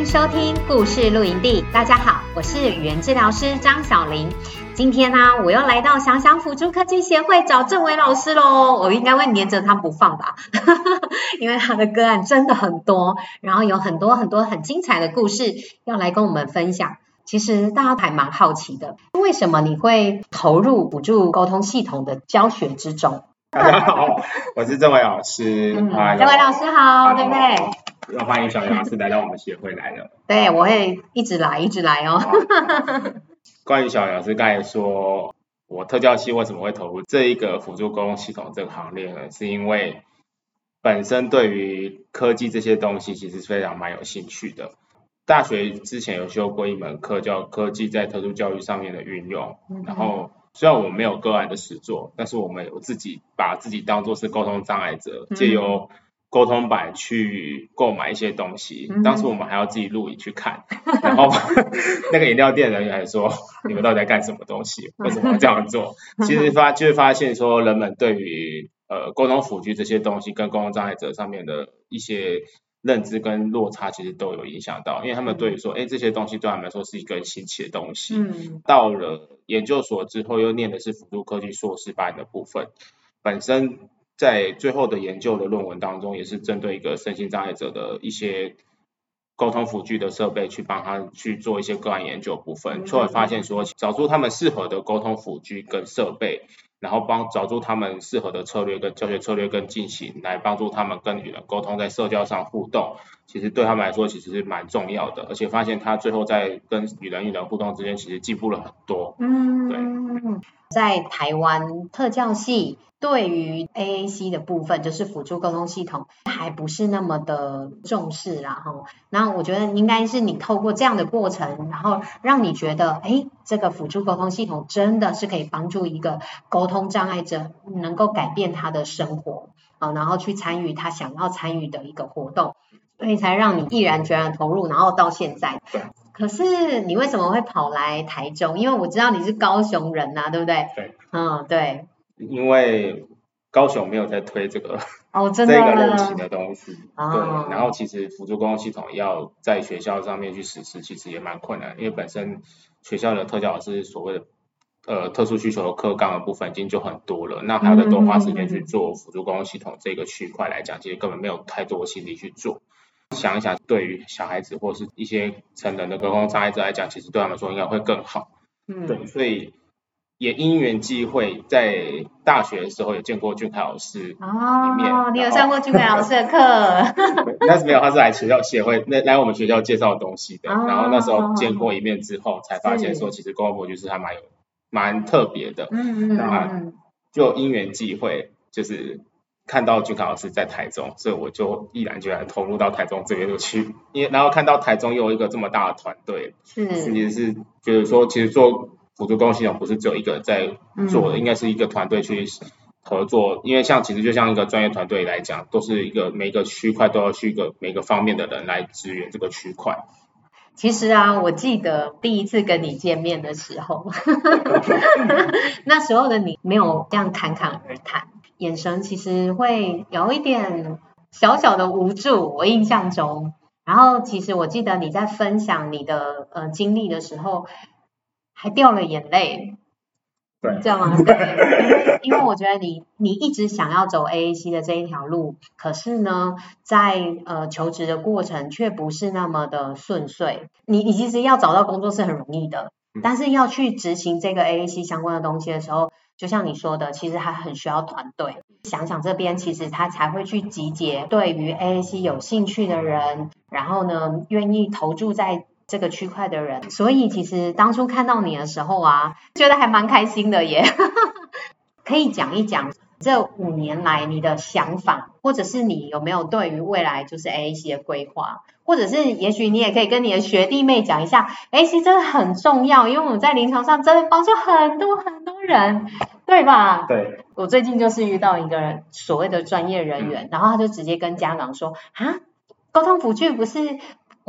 迎收听故事露营地。大家好。我是语言治疗师张小玲，今天呢、我又来到想想辅助科技协会找郑伟老师喽。我应该会黏着他不放吧，因为他的个案真的很多，然后有很多很多很精彩的故事要来跟我们分享。其实大家还蛮好奇的，为什么你会投入辅助沟通系统的教学之中？大家好，我是郑伟老师。嗯，郑伟老师好，好对不对？要欢迎小杨老师来到我们协会来了。对，我会一直来，一直来哦。关于小杨老师刚才说，我特教系为什么会投入这一个辅助沟通系统这个行列呢？是因为本身对于科技这些东西其实非常蛮有兴趣的。大学之前有修过一门课叫科技在特殊教育上面的运用，嗯、然后虽然我们没有个案的实作，但是我们有自己把自己当做是沟通障碍者，借由沟通板去购买一些东西，当时我们还要自己录影去看，然后 那个饮料店人员还说：“ 你们到底在干什么东西？为什么要这样做？” 其实发就会发现说，人们对于呃沟通辅具这些东西跟沟通障碍者上面的一些认知跟落差，其实都有影响到，因为他们对于说，哎，这些东西对他们来说是一个新奇的东西。嗯。到了研究所之后，又念的是辅助科技硕士班的部分，本身。在最后的研究的论文当中，也是针对一个身心障碍者的一些沟通辅具的设备，去帮他去做一些个案研究部分，就会发现说，找出他们适合的沟通辅具跟设备，然后帮找出他们适合的策略跟教学策略跟进行，来帮助他们跟与人沟通，在社交上互动，其实对他们来说其实是蛮重要的，而且发现他最后在跟与人与人互动之间，其实进步了很多。嗯，对。在台湾特教系对于 AAC 的部分，就是辅助沟通系统，还不是那么的重视啦哈。那我觉得应该是你透过这样的过程，然后让你觉得，哎，这个辅助沟通系统真的是可以帮助一个沟通障碍者能够改变他的生活啊，然后去参与他想要参与的一个活动，所以才让你毅然决然投入，然后到现在。可是你为什么会跑来台中？因为我知道你是高雄人呐、啊，对不对？对，嗯，对。因为高雄没有在推这个哦，真的这个类型的东西，哦、对。然后其实辅助公共系统要在学校上面去实施，其实也蛮困难，因为本身学校的特教老师所谓的呃特殊需求的课纲的部分已经就很多了，那还要再多花时间去做辅助公共系统这个区块来讲，其实根本没有太多的心力去做。想一想，对于小孩子或是一些成人的沟通障碍者来讲，其实对他们说应该会更好。嗯，对，所以也因缘际会，在大学的时候有见过俊凯老师。哦，你有上过俊凯老师的课？那是没有，他是来学校协会，那来我们学校介绍东西的。哦、然后那时候见过一面之后，才发现说，其实沟通辅具是还蛮有蛮特别的。嗯嗯，那就因缘际会，就是。看到俊凯老师在台中，所以我就毅然决然投入到台中这边就去，因为然后看到台中又有一个这么大的团队，是，其实是觉得说，其实做辅助沟通系统不是只有一个人在做的，嗯、应该是一个团队去合作，因为像其实就像一个专业团队来讲，都是一个每个区块都要去一个每个方面的人来支援这个区块。其实啊，我记得第一次跟你见面的时候，那时候的你没有这样侃侃而谈。眼神其实会有一点小小的无助，我印象中。然后其实我记得你在分享你的呃经历的时候，还掉了眼泪，对，知道吗？对，因为我觉得你你一直想要走 AAC 的这一条路，可是呢，在呃求职的过程却不是那么的顺遂。你你其实要找到工作是很容易的，但是要去执行这个 AAC 相关的东西的时候。就像你说的，其实还很需要团队。想想这边，其实他才会去集结对于 AAC 有兴趣的人，然后呢，愿意投注在这个区块的人。所以其实当初看到你的时候啊，觉得还蛮开心的耶。可以讲一讲这五年来你的想法，或者是你有没有对于未来就是 AAC 的规划，或者是也许你也可以跟你的学弟妹讲一下，AAC 真的很重要，因为我们在临床上真的帮助很多很多人，对吧？对。我最近就是遇到一个人所谓的专业人员，嗯、然后他就直接跟家长说啊，沟通辅具不是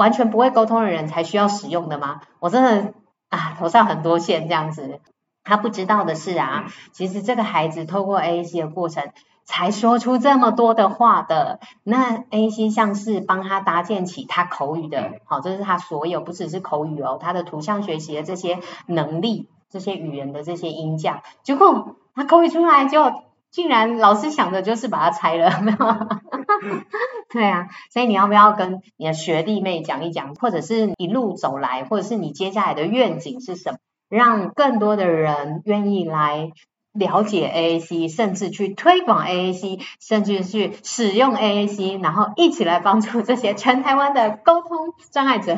完全不会沟通的人才需要使用的吗？我真的啊头上很多线这样子。他不知道的是啊，其实这个孩子透过 AAC 的过程，才说出这么多的话的。那 AAC 像是帮他搭建起他口语的，好，这是他所有不只是口语哦，他的图像学习的这些能力，这些语言的这些音架。结果他口语出来就，竟然老师想的就是把它拆了，没有？对啊，所以你要不要跟你的学弟妹讲一讲，或者是一路走来，或者是你接下来的愿景是什么？让更多的人愿意来了解 AAC，甚至去推广 AAC，甚至去使用 AAC，然后一起来帮助这些全台湾的沟通障碍者。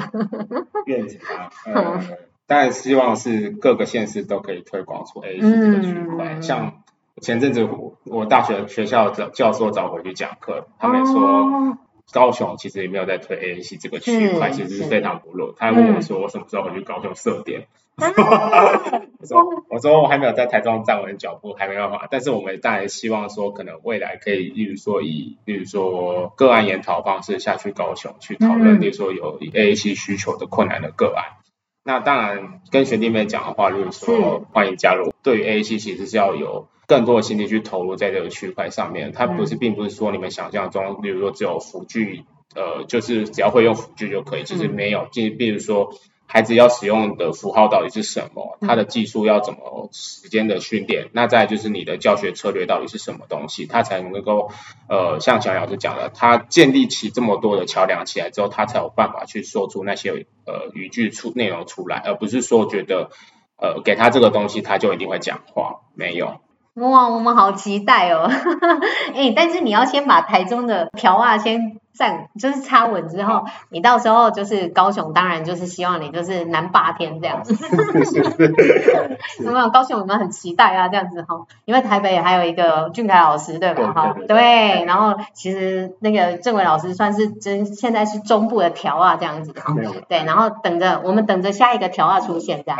愿景啊，呃，当然希望是各个县市都可以推广出 AAC 这个区块。嗯、像前阵子我我大学学校教教授找我去讲课，他们说。哦高雄其实也没有在推 AAC 这个区块，其实是非常薄弱。他问我说：“我什么时候回去高雄设点？” 我说：“我说我还没有在台中站稳脚步，还没办法。但是我们当然希望说，可能未来可以，例如说以，例如说个案研讨方式下去高雄去讨论，例如说有 AAC 需求的困难的个案。那当然跟学弟妹讲的话，例如说欢迎加入。对于 AAC 其实是要有。”更多的心力去投入在这个区块上面，它不是，并不是说你们想象中，比如说只有辅具，呃，就是只要会用辅具就可以，其实没有，就比如说孩子要使用的符号到底是什么，他的技术要怎么时间的训练，那再就是你的教学策略到底是什么东西，他才能够，呃，像小老师讲的，他建立起这么多的桥梁起来之后，他才有办法去说出那些呃语句出内容出来，而不是说觉得，呃，给他这个东西他就一定会讲话，没有。哇，我们好期待哦！哎，但是你要先把台中的条啊先站，就是插稳之后，你到时候就是高雄，当然就是希望你就是南霸天这样子。有没有高雄？我们很期待啊，这样子哈，因为台北还有一个俊凯老师，对吧？哈，对。然后其实那个政委老师算是真现在是中部的条啊，这样子哈。对，然后等着我们等着下一个条啊出现这样，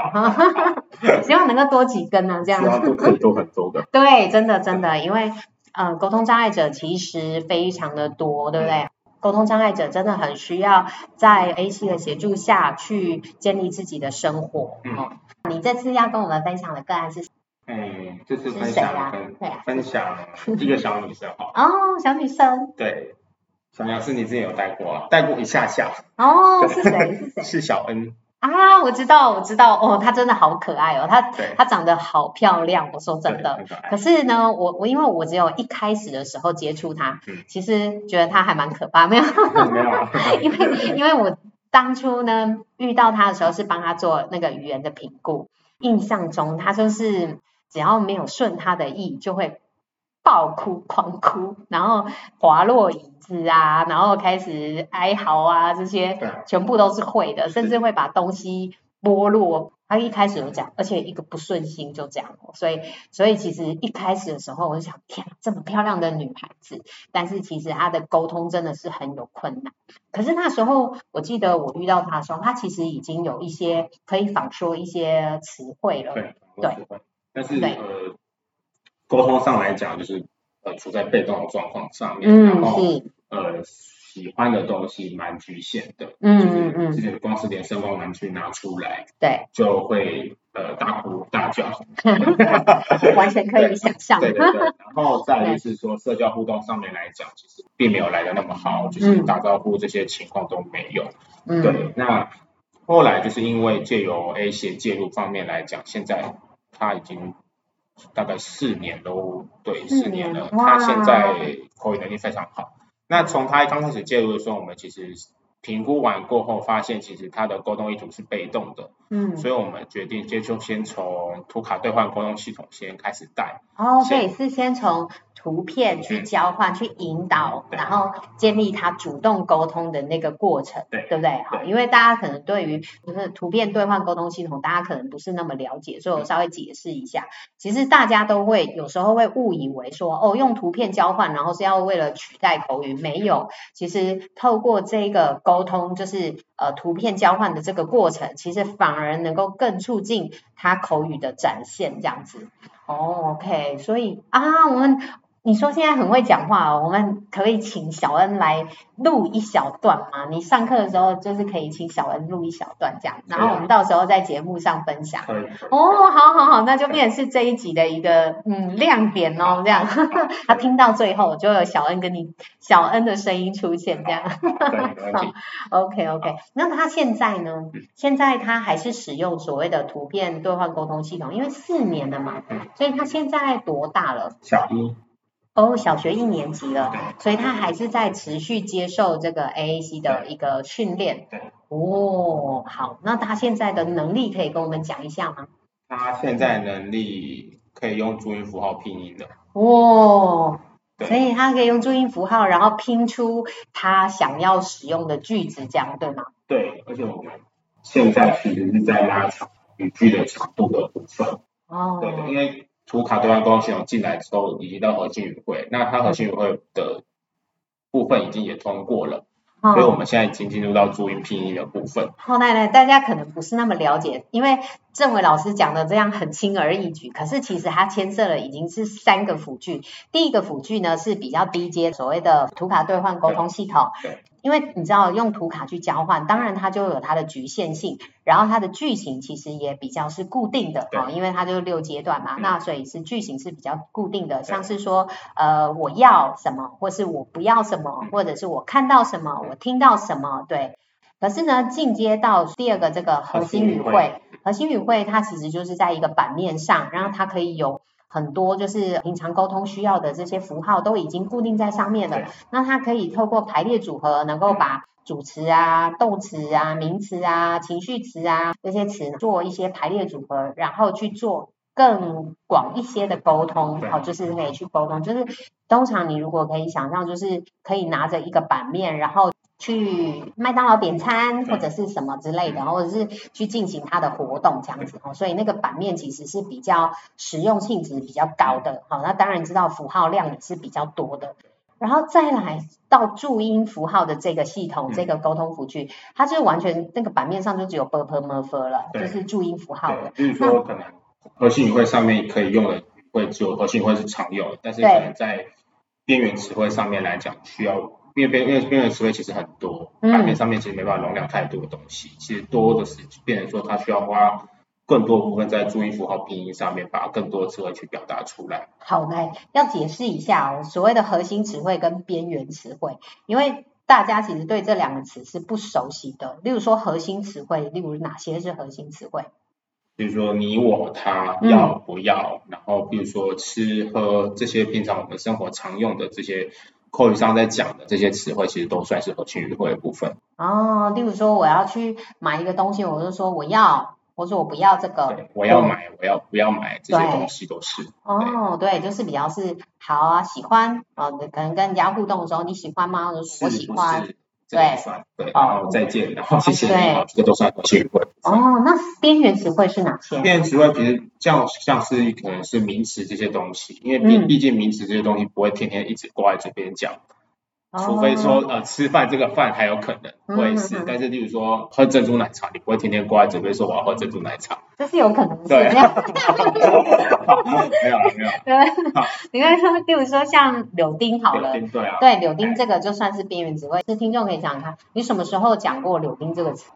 希望能够多几根呢，这样子。都可以多很多的。对，真的真的，因为呃，沟通障碍者其实非常的多，对不对？沟通障碍者真的很需要在 AAC 的协助下去建立自己的生活。嗯，你这次要跟我们分享的个案是？哎，这次分享跟对啊，分享一个小女生哈。哦，小女生。对，小杨是你之前有带过，带过一下下。哦，是谁？是谁？是小恩。啊，我知道，我知道，哦，她真的好可爱哦，她她长得好漂亮，我说真的。可是呢，我我因为我只有一开始的时候接触她，嗯、其实觉得她还蛮可怕，没有，没有，因为因为我当初呢遇到她的时候是帮她做那个语言的评估，印象中她就是只要没有顺她的意就会爆哭狂哭，然后滑落椅子啊，然后开始哀嚎啊，这些全部都是会的，甚至会把东西剥落。他一开始有讲，而且一个不顺心就这样，所以所以其实一开始的时候我就想，天啊，这么漂亮的女孩子，但是其实她的沟通真的是很有困难。可是那时候我记得我遇到她的时候，她其实已经有一些可以仿说一些词汇了，对，对，但是呃。沟通上来讲，就是呃处在被动的状况上面，嗯、然后呃喜欢的东西蛮局限的，嗯嗯嗯，就是光是连声光玩具拿出来，对，就会呃大哭大叫，完全可以想象。对对对，然后再就是说社交互动上面来讲，其实并没有来的那么好，就是打招呼这些情况都没有。嗯、对，那后来就是因为借由 AAC 介入方面来讲，现在他已经。大概四年都对，四年了。他现在口语能力非常好。那从他刚开始介入的时候，我们其实评估完过后，发现其实他的沟通意图是被动的。嗯。所以我们决定接就先从图卡兑换沟通系统先开始带。哦，所以是先从图片去交换、去引导，然后建立他主动沟通的那个过程，对，对不对？好，因为大家可能对于就是图片兑换沟通系统，大家可能不是那么了解，所以我稍微解释一下。其实大家都会有时候会误以为说，哦，用图片交换，然后是要为了取代口语，没有。其实透过这个沟通，就是呃图片交换的这个过程，其实反而能够更促进他口语的展现，这样子。哦，OK，所以啊，我们。你说现在很会讲话哦，我们可以请小恩来录一小段吗？你上课的时候就是可以请小恩录一小段这样，然后我们到时候在节目上分享。可以。哦，好好好，那就变成是这一集的一个嗯亮点哦，这样。他听到最后就有小恩跟你小恩的声音出现这样。对，没问题。OK OK，那他现在呢？现在他还是使用所谓的图片对话沟通系统，因为四年了嘛，所以他现在多大了？小一。哦，小学一年级了，所以他还是在持续接受这个 AAC 的一个训练。对。哦，好，那他现在的能力可以跟我们讲一下吗？他现在能力可以用注音符号拼音的。哦。所以他可以用注音符号，然后拼出他想要使用的句子，这样对吗？对，而且我们现在其实是在拉长语句的长度的部分。哦。对，因为。图卡兑换沟通系统进来之后，已经到核心语汇，那它核心语汇的部分已经也通过了，哦、所以我们现在已经进入到注音拼音的部分。好，奶奶，大家可能不是那么了解，因为政委老师讲的这样很轻而易举，可是其实它牵涉了已经是三个辅具。第一个辅具呢是比较低阶，所谓的图卡兑换沟通系统。对。对因为你知道用图卡去交换，当然它就有它的局限性，然后它的句型其实也比较是固定的啊，因为它就是六阶段嘛，那所以是句型是比较固定的，像是说呃我要什么，或是我不要什么，或者是我看到什么，我听到什么，对。可是呢，进阶到第二个这个核心语汇，核心语汇它其实就是在一个版面上，然后它可以有。很多就是平常沟通需要的这些符号都已经固定在上面了，那它可以透过排列组合，能够把主词啊、动词啊、名词啊、情绪词啊这些词做一些排列组合，然后去做更广一些的沟通，好，就是可以去沟通。就是通常你如果可以想象，就是可以拿着一个版面，然后。去麦当劳点餐或者是什么之类的，或者是去进行它的活动这样子哦，所以那个版面其实是比较实用性值比较高的，好，那当然知道符号量也是比较多的，然后再来到注音符号的这个系统，这个沟通辅具，它就是完全那个版面上就只有 b u r p e m e r f 了，就是注音符号了，就是说可能核心语汇上面可以用的会只有核心语汇是常用的，但是可能在边缘词汇上面来讲需要。因为边因为边缘词汇其实很多，版面上面其实没办法容量太多的东西，嗯、其实多的是变成说它需要花更多部分在注音符号拼音上面，把更多的词汇去表达出来。好，来要解释一下哦，所谓的核心词汇跟边缘词汇，因为大家其实对这两个词是不熟悉的。例如说核心词汇，例如哪些是核心词汇？比如说你我他要不要，嗯、然后比如说吃喝这些平常我们生活常用的这些。口语上在讲的这些词汇，其实都算是核心语汇的部分。哦，例如说我要去买一个东西，我就说我要，我说我不要这个。我要买，我要不要买这些东西都是。哦，对，就是比较是好啊，喜欢啊，可能跟人家互动的时候，你喜欢吗？我说我喜欢。对，对，然后再见，然后谢谢你，好，这个都算核心语汇。哦，那边缘词汇是哪些？边缘词汇其实像像是可能是名词这些东西，因为毕毕竟名词这些东西不会天天一直挂在嘴边讲，除非说呃吃饭这个饭还有可能会是，但是例如说喝珍珠奶茶，你不会天天挂在嘴边说我要喝珍珠奶茶，这是有可能对，没有没有没有，对，你看说，例如说像柳丁好了，对啊，对柳丁这个就算是边缘词汇，是听众可以想想看，你什么时候讲过柳丁这个词？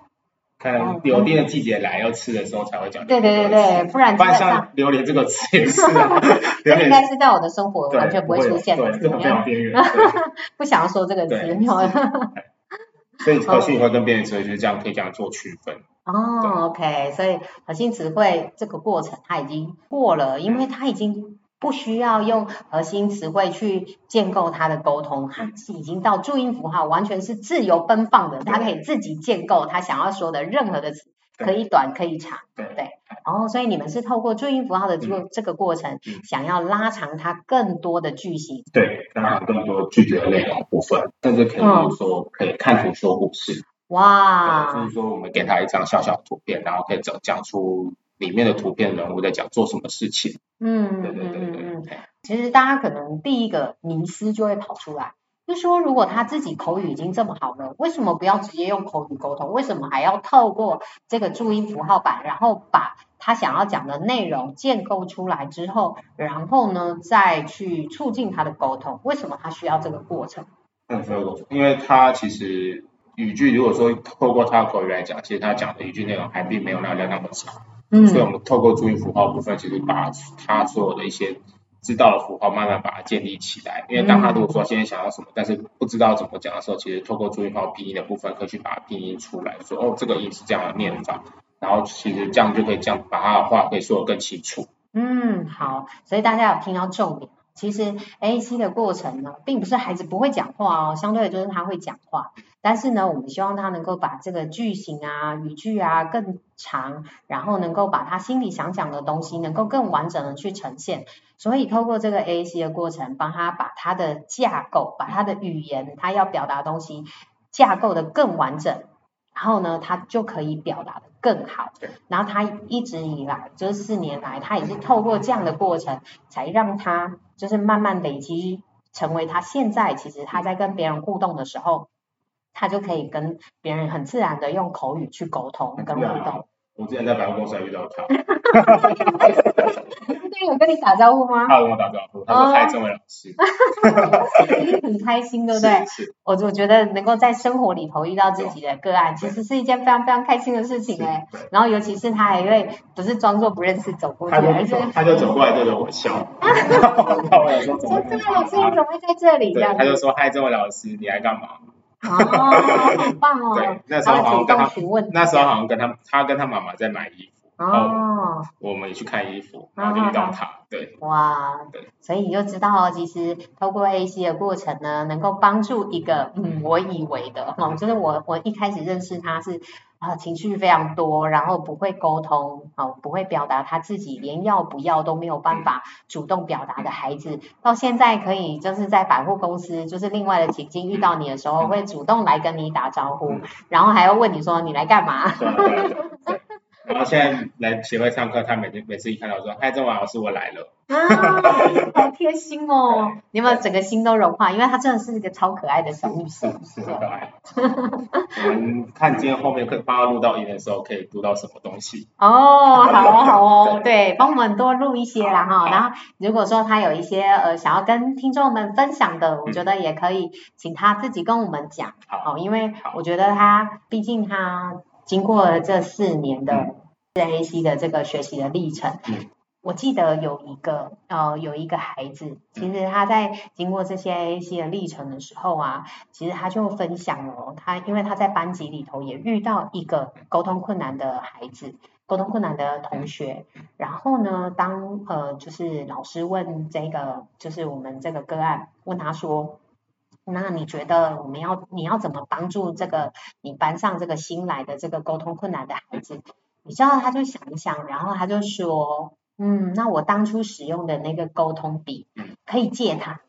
看榴莲的季节来要吃的时候才会讲。对对对对，不然像榴莲这个词也是啊。这应该是在我的生活完全不会出现的。对，这个非常边缘。不想要说这个词。所以核心词汇跟边缘词汇就是这样可以这样做区分。哦，OK，所以核心词汇这个过程它已经过了，因为它已经。不需要用核心词汇去建构他的沟通，它已经到注音符号，完全是自由奔放的，他可以自己建构他想要说的任何的词，可以短可以长，对。对。然后所以你们是透过注音符号的这个这个过程，嗯、想要拉长它更多的句型，对，拉长更多句子的内容部分，甚至可以说可以看图说故事。哇，就是说我们给他一张小小的图片，然后可以讲讲出里面的图片人物在讲做什么事情。嗯，对对对对对。其实大家可能第一个迷思就会跑出来。就说如果他自己口语已经这么好了，为什么不要直接用口语沟通？为什么还要透过这个注音符号板，然后把他想要讲的内容建构出来之后，然后呢再去促进他的沟通？为什么他需要这个过程？嗯，因为他其实语句如果说透过他的口语来讲，其实他讲的语句内容还并没有那样那么长。嗯，所以我们透过注音符号部分，其实把他所有的一些。知道的符号，慢慢把它建立起来。因为当他如果说现在想要什么，但是不知道怎么讲的时候，其实透过注音符号拼音的部分，可以去把它拼音出来，说哦，这个音是这样的念法，然后其实这样就可以这样把他的话可以说得更清楚。嗯，好，所以大家有听到重点。其实 AAC 的过程呢，并不是孩子不会讲话哦，相对的就是他会讲话。但是呢，我们希望他能够把这个句型啊、语句啊更长，然后能够把他心里想讲的东西，能够更完整的去呈现。所以透过这个 AAC 的过程，帮他把他的架构、把他的语言、他要表达的东西架构得更完整。然后呢，他就可以表达得更好。然后他一直以来，这、就是、四年来，他也是透过这样的过程，才让他就是慢慢累积，成为他现在其实他在跟别人互动的时候，他就可以跟别人很自然的用口语去沟通跟互动。我之前在百货公司还遇到他，他有跟你打招呼吗？他跟我打招呼，他说嗨，这位老师，很开心，对不对？我我觉得能够在生活里头遇到自己的个案，其实是一件非常非常开心的事情哎。然后尤其是他还会不是装作不认识走过去，而是他就走过来对着我笑，然 后我说这位老师你怎么会在这里？对，他就说嗨，这位老师你来干嘛？哦，好棒哦！对，那时候好像跟他，那时候好像跟他，他跟他妈妈在买衣服，哦，我们也去看衣服，然后就遇到他，对，哇，对，所以你就知道哦，其实透过 AAC 的过程呢，能够帮助一个，嗯，我以为的，哦，就是我我一开始认识他是。啊，情绪非常多，然后不会沟通，哦，不会表达他自己，连要不要都没有办法主动表达的孩子，到现在可以就是在百货公司，就是另外的情境遇到你的时候，会主动来跟你打招呼，然后还要问你说你来干嘛？然后现在来协会上课，他每天每次一看到说，嗨，郑婉老师我来了。啊，好贴心哦！你有没有整个心都融化？因为他真的是一个超可爱的小女生，是可爱。我们看今天后面可以帮他录到音的时候，可以录到什么东西？哦，好哦，好哦，对，帮我们多录一些啦哈。然后如果说他有一些呃想要跟听众们分享的，我觉得也可以请他自己跟我们讲。好，因为我觉得他毕竟她经过了这四年的 AAC 的这个学习的历程。我记得有一个呃，有一个孩子，其实他在经过这些 AAC 的历程的时候啊，其实他就分享了他，因为他在班级里头也遇到一个沟通困难的孩子，沟通困难的同学。然后呢，当呃就是老师问这个，就是我们这个个案问他说，那你觉得我们要你要怎么帮助这个你班上这个新来的这个沟通困难的孩子？你知道他就想一想，然后他就说。嗯，那我当初使用的那个沟通笔，可以借他，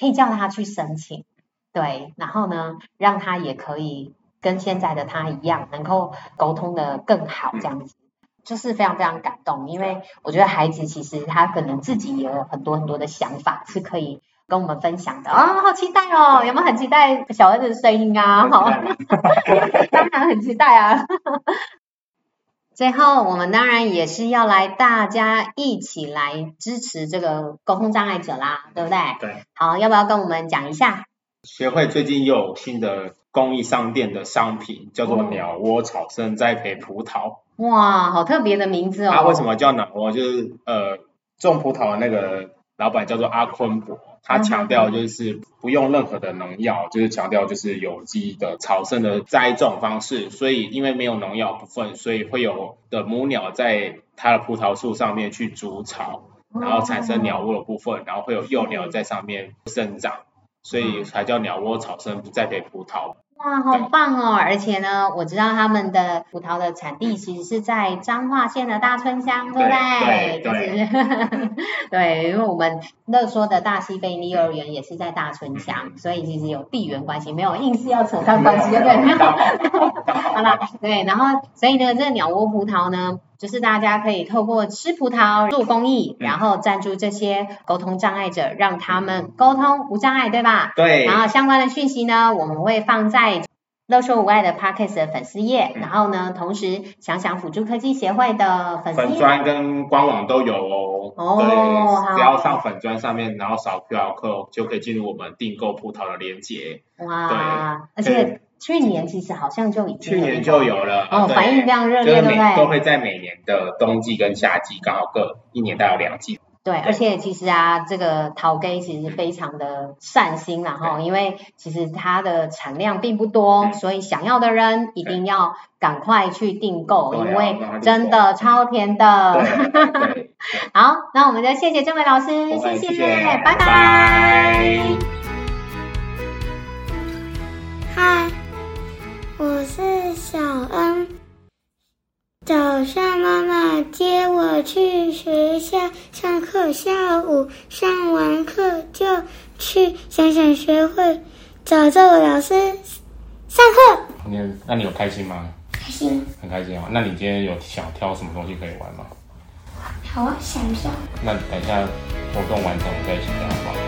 可以叫他去申请，对，然后呢，让他也可以跟现在的他一样，能够沟通的更好，这样子，就是非常非常感动，因为我觉得孩子其实他可能自己也有很多很多的想法是可以跟我们分享的啊，好期待哦，有没有很期待小儿子的声音啊？好，当然很期待啊。最后，我们当然也是要来大家一起来支持这个沟通障碍者啦，对不对？对。好，要不要跟我们讲一下？协会最近又有新的公益商店的商品，叫做“鸟窝草生栽培葡萄”。哇，好特别的名字哦！它为什么叫鸟窝？就是呃，种葡萄的那个老板叫做阿坤伯。他强调就是不用任何的农药，就是强调就是有机的草生的栽种方式，所以因为没有农药部分，所以会有的母鸟在它的葡萄树上面去筑巢，然后产生鸟窝的部分，然后会有幼鸟在上面生长，所以才叫鸟窝草生，不再给葡萄。哇，好棒哦！而且呢，我知道他们的葡萄的产地其实是在彰化县的大村乡，对不对？对对对。就是、对，因为我们乐说的大溪非营利幼儿园也是在大村乡，所以其实有地缘关系，没有硬是要扯上关系，对不对？好了，对，然后所以呢，这个鸟窝葡萄呢，就是大家可以透过吃葡萄做公益，然后赞助这些沟通障碍者，让他们沟通无障碍，对吧？对。然后相关的讯息呢，我们会放在乐说无碍的 Podcast 的粉丝页，然后呢，同时想想辅助科技协会的粉丝页。粉砖跟官网都有哦。哦。只要上粉砖上面，然后扫 QR code 就可以进入我们订购葡萄的链接。哇。对。而且。去年其实好像就已经去年就有了哦，反应非常热烈，对不对？都会在每年的冬季跟夏季刚好各一年带有两季。对，而且其实啊，这个桃根其实非常的善心啦哈，因为其实它的产量并不多，所以想要的人一定要赶快去订购，因为真的超甜的。好，那我们就谢谢郑伟老师，谢谢，拜拜。恩，早上妈妈接我去学校上课，下午上完课就去想想学会找这位老师上课。你那你有开心吗？开心，很开心啊！那你今天有想挑什么东西可以玩吗？好啊，想一下。那等一下活动完成，我们再一起聊好不好？